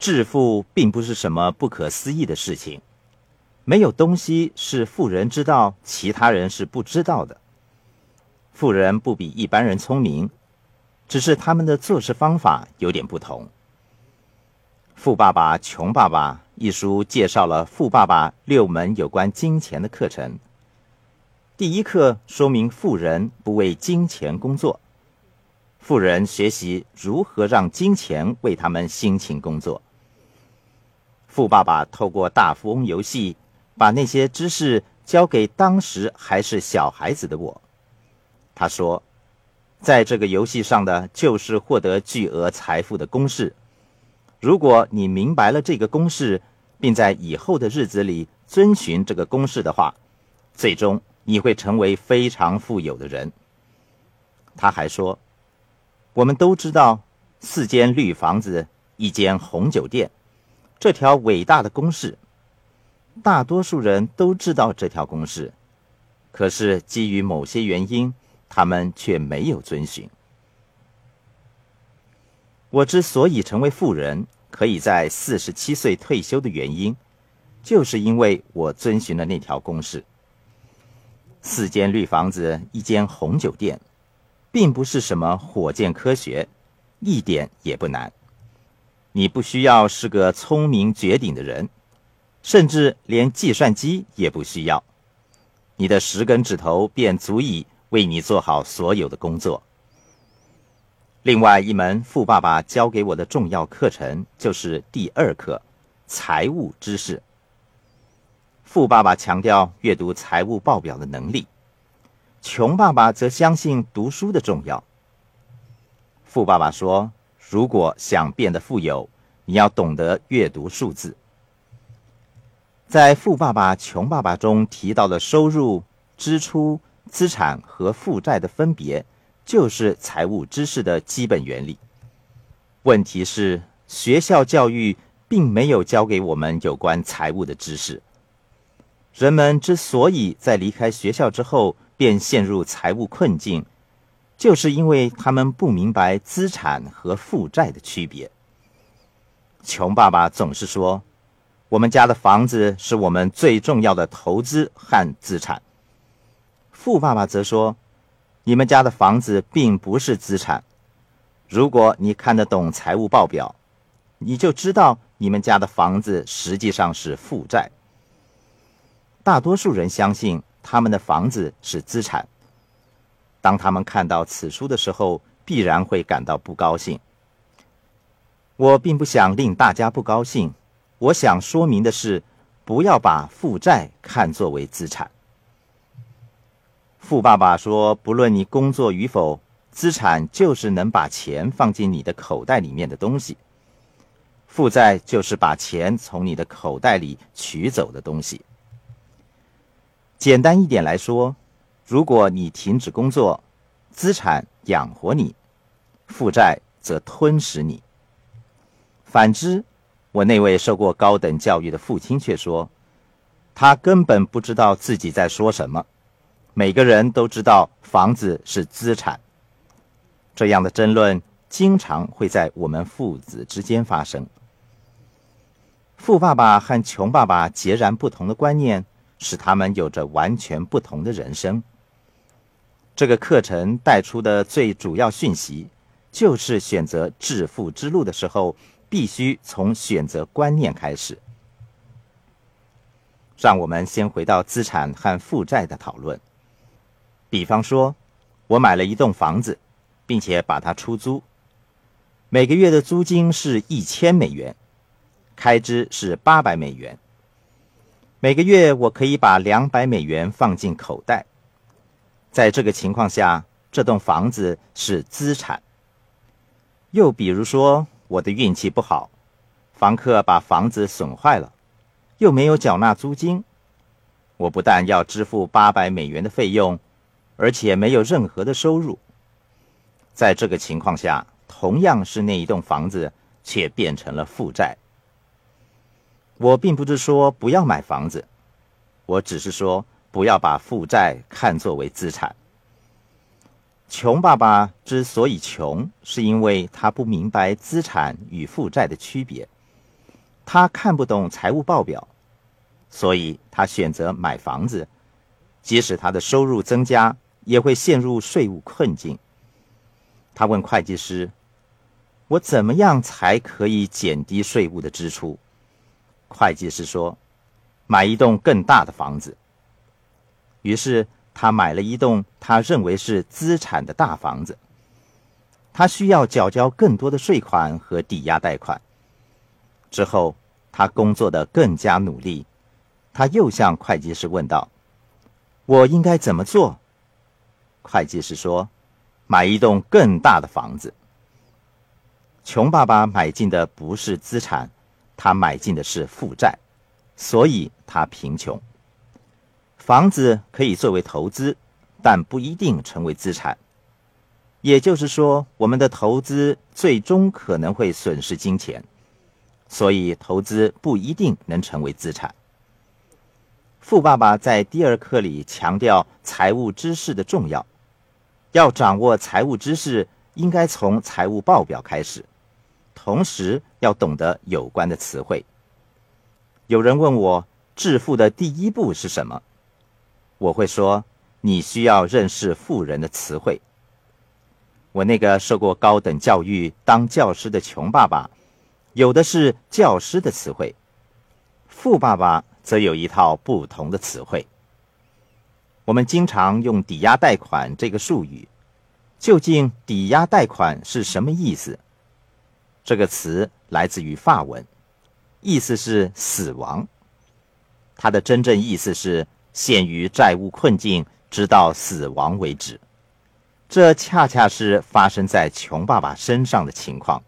致富并不是什么不可思议的事情。没有东西是富人知道，其他人是不知道的。富人不比一般人聪明，只是他们的做事方法有点不同。《富爸爸穷爸爸》一书介绍了富爸爸六门有关金钱的课程。第一课说明富人不为金钱工作，富人学习如何让金钱为他们辛勤工作。富爸爸透过大富翁游戏。把那些知识交给当时还是小孩子的我，他说，在这个游戏上的就是获得巨额财富的公式。如果你明白了这个公式，并在以后的日子里遵循这个公式的话，最终你会成为非常富有的人。他还说，我们都知道四间绿房子，一间红酒店，这条伟大的公式。大多数人都知道这条公式，可是基于某些原因，他们却没有遵循。我之所以成为富人，可以在四十七岁退休的原因，就是因为我遵循了那条公式。四间绿房子，一间红酒店，并不是什么火箭科学，一点也不难。你不需要是个聪明绝顶的人。甚至连计算机也不需要，你的十根指头便足以为你做好所有的工作。另外一门富爸爸教给我的重要课程就是第二课——财务知识。富爸爸强调阅读财务报表的能力，穷爸爸则相信读书的重要。富爸爸说：“如果想变得富有，你要懂得阅读数字。”在《富爸爸穷爸爸》中提到的收入、支出、资产和负债的分别，就是财务知识的基本原理。问题是，学校教育并没有教给我们有关财务的知识。人们之所以在离开学校之后便陷入财务困境，就是因为他们不明白资产和负债的区别。穷爸爸总是说。我们家的房子是我们最重要的投资和资产。富爸爸则说：“你们家的房子并不是资产。如果你看得懂财务报表，你就知道你们家的房子实际上是负债。大多数人相信他们的房子是资产。当他们看到此书的时候，必然会感到不高兴。我并不想令大家不高兴。”我想说明的是，不要把负债看作为资产。富爸爸说：“不论你工作与否，资产就是能把钱放进你的口袋里面的东西；负债就是把钱从你的口袋里取走的东西。简单一点来说，如果你停止工作，资产养活你，负债则吞噬你。反之。”我那位受过高等教育的父亲却说：“他根本不知道自己在说什么。每个人都知道房子是资产。这样的争论经常会在我们父子之间发生。富爸爸和穷爸爸截然不同的观念，使他们有着完全不同的人生。这个课程带出的最主要讯息，就是选择致富之路的时候。”必须从选择观念开始。让我们先回到资产和负债的讨论。比方说，我买了一栋房子，并且把它出租，每个月的租金是一千美元，开支是八百美元。每个月我可以把两百美元放进口袋。在这个情况下，这栋房子是资产。又比如说。我的运气不好，房客把房子损坏了，又没有缴纳租金，我不但要支付八百美元的费用，而且没有任何的收入。在这个情况下，同样是那一栋房子，却变成了负债。我并不是说不要买房子，我只是说不要把负债看作为资产。穷爸爸之所以穷，是因为他不明白资产与负债的区别。他看不懂财务报表，所以他选择买房子。即使他的收入增加，也会陷入税务困境。他问会计师：“我怎么样才可以减低税务的支出？”会计师说：“买一栋更大的房子。”于是他买了一栋他认为是资产的大房子。他需要缴交更多的税款和抵押贷款。之后。他工作的更加努力，他又向会计师问道：“我应该怎么做？”会计师说：“买一栋更大的房子。”穷爸爸买进的不是资产，他买进的是负债，所以他贫穷。房子可以作为投资，但不一定成为资产。也就是说，我们的投资最终可能会损失金钱。所以，投资不一定能成为资产。富爸爸在第二课里强调财务知识的重要，要掌握财务知识，应该从财务报表开始，同时要懂得有关的词汇。有人问我，致富的第一步是什么？我会说，你需要认识富人的词汇。我那个受过高等教育、当教师的穷爸爸。有的是教师的词汇，富爸爸则有一套不同的词汇。我们经常用“抵押贷款”这个术语，究竟“抵押贷款”是什么意思？这个词来自于法文，意思是死亡。它的真正意思是陷于债务困境，直到死亡为止。这恰恰是发生在穷爸爸身上的情况。